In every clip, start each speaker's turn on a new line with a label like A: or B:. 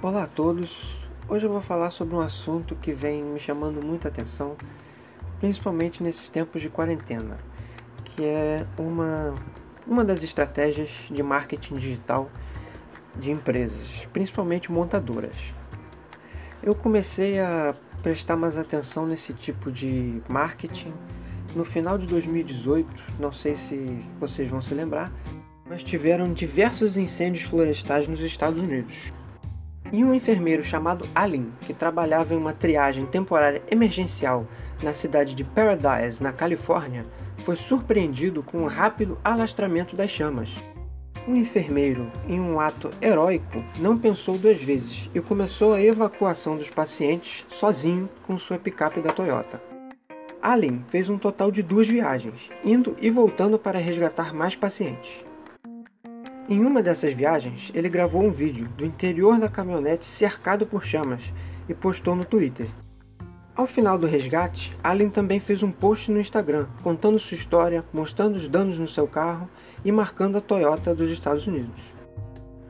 A: Olá a todos! Hoje eu vou falar sobre um assunto que vem me chamando muita atenção, principalmente nesses tempos de quarentena, que é uma, uma das estratégias de marketing digital de empresas, principalmente montadoras. Eu comecei a prestar mais atenção nesse tipo de marketing no final de 2018, não sei se vocês vão se lembrar, mas tiveram diversos incêndios florestais nos Estados Unidos. E um enfermeiro chamado Allen, que trabalhava em uma triagem temporária emergencial na cidade de Paradise, na Califórnia, foi surpreendido com o um rápido alastramento das chamas. O enfermeiro, em um ato heróico, não pensou duas vezes e começou a evacuação dos pacientes sozinho com sua picape da Toyota. Allen fez um total de duas viagens, indo e voltando para resgatar mais pacientes. Em uma dessas viagens, ele gravou um vídeo do interior da caminhonete cercado por chamas e postou no Twitter. Ao final do resgate, Allen também fez um post no Instagram contando sua história, mostrando os danos no seu carro e marcando a Toyota dos Estados Unidos.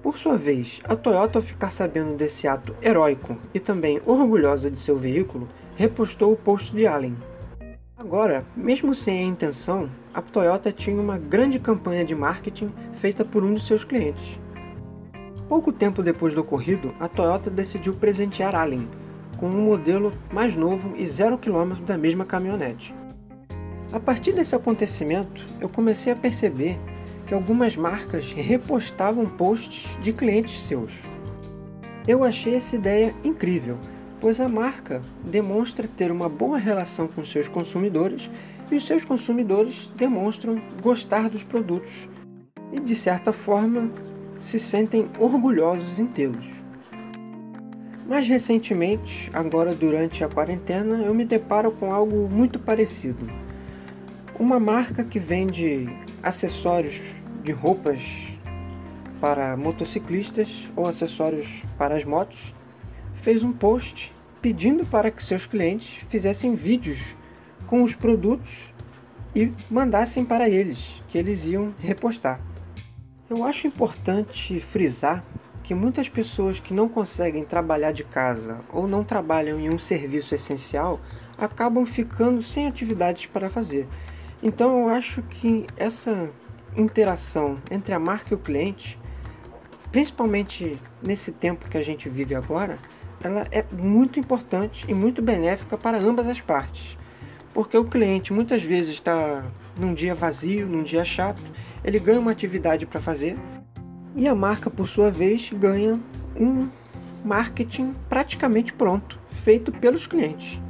A: Por sua vez, a Toyota, ao ficar sabendo desse ato heróico e também orgulhosa de seu veículo, repostou o post de Allen, Agora, mesmo sem a intenção, a Toyota tinha uma grande campanha de marketing feita por um de seus clientes. Pouco tempo depois do ocorrido, a Toyota decidiu presentear Allen com um modelo mais novo e zero quilômetro da mesma caminhonete. A partir desse acontecimento, eu comecei a perceber que algumas marcas repostavam posts de clientes seus. Eu achei essa ideia incrível pois a marca demonstra ter uma boa relação com seus consumidores e os seus consumidores demonstram gostar dos produtos e, de certa forma, se sentem orgulhosos em tê-los. Mais recentemente, agora durante a quarentena, eu me deparo com algo muito parecido. Uma marca que vende acessórios de roupas para motociclistas ou acessórios para as motos fez um post pedindo para que seus clientes fizessem vídeos com os produtos e mandassem para eles, que eles iam repostar. Eu acho importante frisar que muitas pessoas que não conseguem trabalhar de casa ou não trabalham em um serviço essencial acabam ficando sem atividades para fazer. Então eu acho que essa interação entre a marca e o cliente, principalmente nesse tempo que a gente vive agora, ela é muito importante e muito benéfica para ambas as partes. Porque o cliente muitas vezes está num dia vazio, num dia chato, ele ganha uma atividade para fazer e a marca, por sua vez, ganha um marketing praticamente pronto, feito pelos clientes.